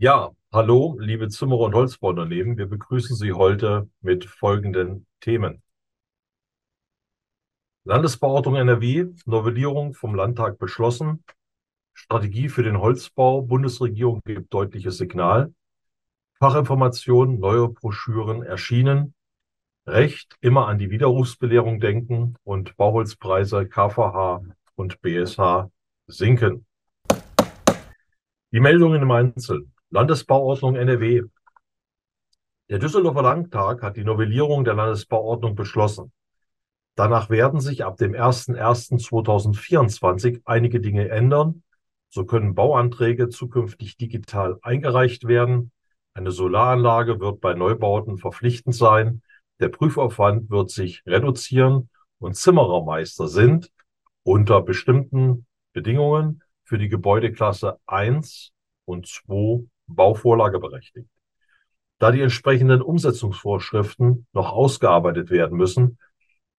Ja, hallo, liebe Zimmer- und Holzbauunternehmen. Wir begrüßen Sie heute mit folgenden Themen. Landesbauordnung NRW, Novellierung vom Landtag beschlossen. Strategie für den Holzbau, Bundesregierung gibt deutliches Signal. Fachinformation, neue Broschüren erschienen. Recht, immer an die Widerrufsbelehrung denken und Bauholzpreise KVH und BSH sinken. Die Meldungen im Einzelnen. Landesbauordnung NRW. Der Düsseldorfer Landtag hat die Novellierung der Landesbauordnung beschlossen. Danach werden sich ab dem 01.01.2024 einige Dinge ändern. So können Bauanträge zukünftig digital eingereicht werden. Eine Solaranlage wird bei Neubauten verpflichtend sein. Der Prüfaufwand wird sich reduzieren und Zimmerermeister sind unter bestimmten Bedingungen für die Gebäudeklasse 1 und 2 Bauvorlage berechtigt. Da die entsprechenden Umsetzungsvorschriften noch ausgearbeitet werden müssen,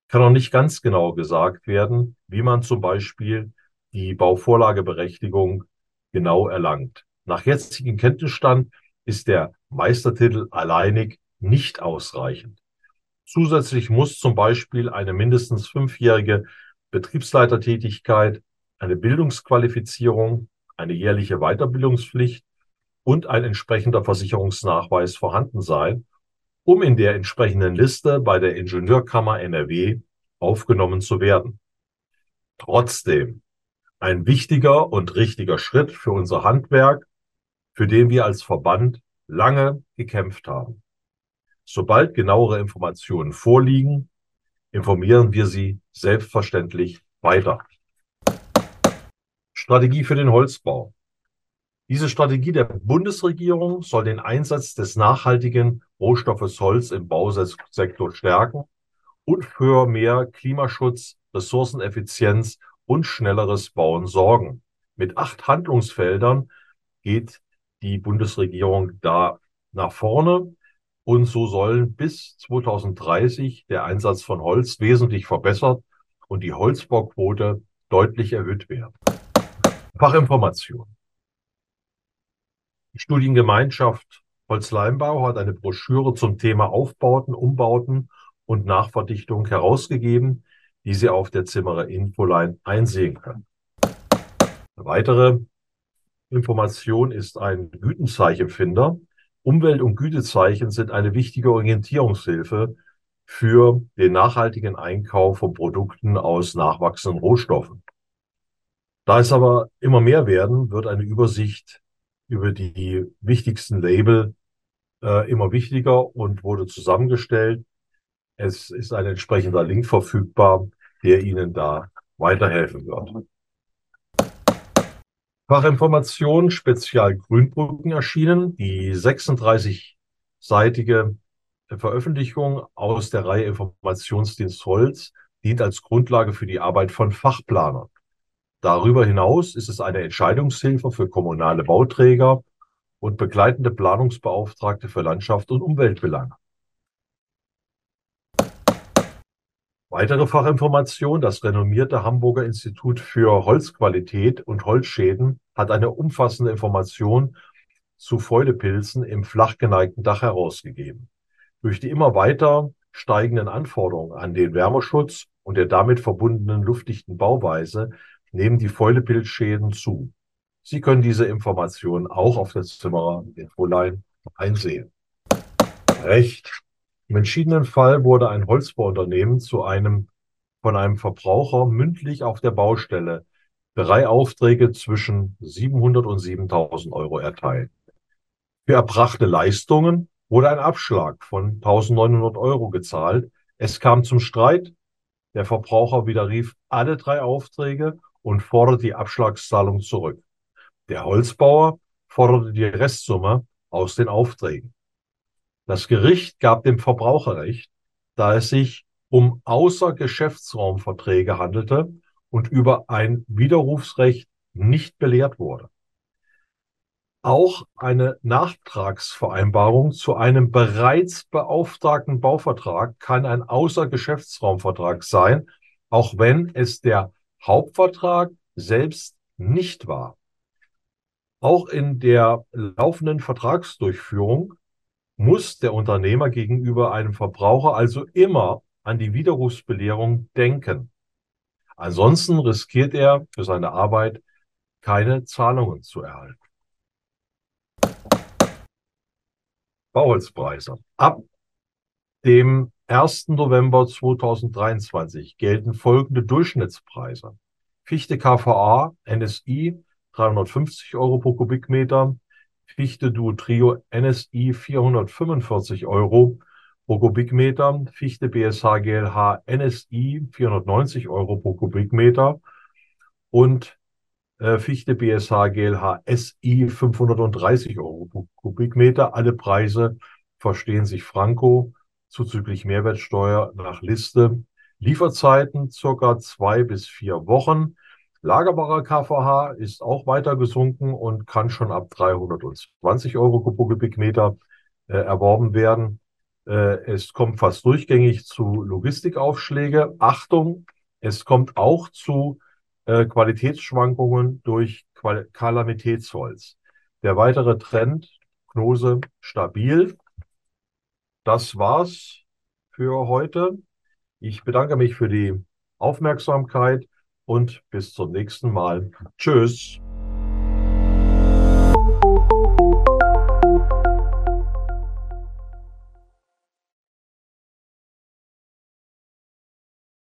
kann noch nicht ganz genau gesagt werden, wie man zum Beispiel die Bauvorlageberechtigung genau erlangt. Nach jetzigem Kenntnisstand ist der Meistertitel alleinig nicht ausreichend. Zusätzlich muss zum Beispiel eine mindestens fünfjährige Betriebsleitertätigkeit, eine Bildungsqualifizierung, eine jährliche Weiterbildungspflicht und ein entsprechender Versicherungsnachweis vorhanden sein, um in der entsprechenden Liste bei der Ingenieurkammer NRW aufgenommen zu werden. Trotzdem ein wichtiger und richtiger Schritt für unser Handwerk, für den wir als Verband lange gekämpft haben. Sobald genauere Informationen vorliegen, informieren wir Sie selbstverständlich weiter. Strategie für den Holzbau. Diese Strategie der Bundesregierung soll den Einsatz des nachhaltigen Rohstoffes Holz im Bausektor stärken und für mehr Klimaschutz, Ressourceneffizienz und schnelleres Bauen sorgen. Mit acht Handlungsfeldern geht die Bundesregierung da nach vorne. Und so sollen bis 2030 der Einsatz von Holz wesentlich verbessert und die Holzbauquote deutlich erhöht werden. Fachinformation. Die Studiengemeinschaft Holzleimbau hat eine Broschüre zum Thema Aufbauten, Umbauten und Nachverdichtung herausgegeben, die Sie auf der Zimmerer Infoline einsehen können. Eine weitere Information ist ein Gütenzeichenfinder. Umwelt- und Gütezeichen sind eine wichtige Orientierungshilfe für den nachhaltigen Einkauf von Produkten aus nachwachsenden Rohstoffen. Da es aber immer mehr werden, wird eine Übersicht über die wichtigsten Label äh, immer wichtiger und wurde zusammengestellt. Es ist ein entsprechender Link verfügbar, der Ihnen da weiterhelfen wird. Fachinformation Spezial Grünbrücken erschienen. Die 36-seitige Veröffentlichung aus der Reihe Informationsdienst Holz dient als Grundlage für die Arbeit von Fachplanern. Darüber hinaus ist es eine Entscheidungshilfe für kommunale Bauträger und begleitende Planungsbeauftragte für Landschaft und Umweltbelange. Weitere Fachinformation, das renommierte Hamburger Institut für Holzqualität und Holzschäden hat eine umfassende Information zu Fäulepilzen im flachgeneigten Dach herausgegeben. Durch die immer weiter steigenden Anforderungen an den Wärmeschutz und der damit verbundenen luftdichten Bauweise nehmen die Fäulepilzschäden zu. Sie können diese Informationen auch auf der Zimmerer Infoline einsehen. Recht. Im entschiedenen Fall wurde ein Holzbauunternehmen zu einem von einem Verbraucher mündlich auf der Baustelle drei Aufträge zwischen 700 und 7000 Euro erteilt. Für erbrachte Leistungen wurde ein Abschlag von 1900 Euro gezahlt. Es kam zum Streit. Der Verbraucher widerrief alle drei Aufträge und forderte die Abschlagszahlung zurück. Der Holzbauer forderte die Restsumme aus den Aufträgen. Das Gericht gab dem Verbraucher recht, da es sich um Außergeschäftsraumverträge handelte und über ein Widerrufsrecht nicht belehrt wurde. Auch eine Nachtragsvereinbarung zu einem bereits beauftragten Bauvertrag kann ein Außergeschäftsraumvertrag sein, auch wenn es der Hauptvertrag selbst nicht war. Auch in der laufenden Vertragsdurchführung muss der Unternehmer gegenüber einem Verbraucher also immer an die Widerrufsbelehrung denken. Ansonsten riskiert er für seine Arbeit keine Zahlungen zu erhalten. Bauholzpreise. Ab dem 1. November 2023 gelten folgende Durchschnittspreise. Fichte KVA NSI 350 Euro pro Kubikmeter, Fichte Duo Trio NSI 445 Euro pro Kubikmeter, Fichte BSH GLH NSI 490 Euro pro Kubikmeter und äh, Fichte BSH GLH SI 530 Euro pro Kubikmeter. Alle Preise verstehen sich Franco zuzüglich Mehrwertsteuer nach Liste. Lieferzeiten circa zwei bis vier Wochen. Lagerbarer KVH ist auch weiter gesunken und kann schon ab 320 Euro pro Kubikmeter äh, erworben werden. Äh, es kommt fast durchgängig zu Logistikaufschläge. Achtung, es kommt auch zu äh, Qualitätsschwankungen durch Qual Kalamitätsholz. Der weitere Trend, Gnose stabil. Das war's für heute. Ich bedanke mich für die Aufmerksamkeit und bis zum nächsten Mal. Tschüss.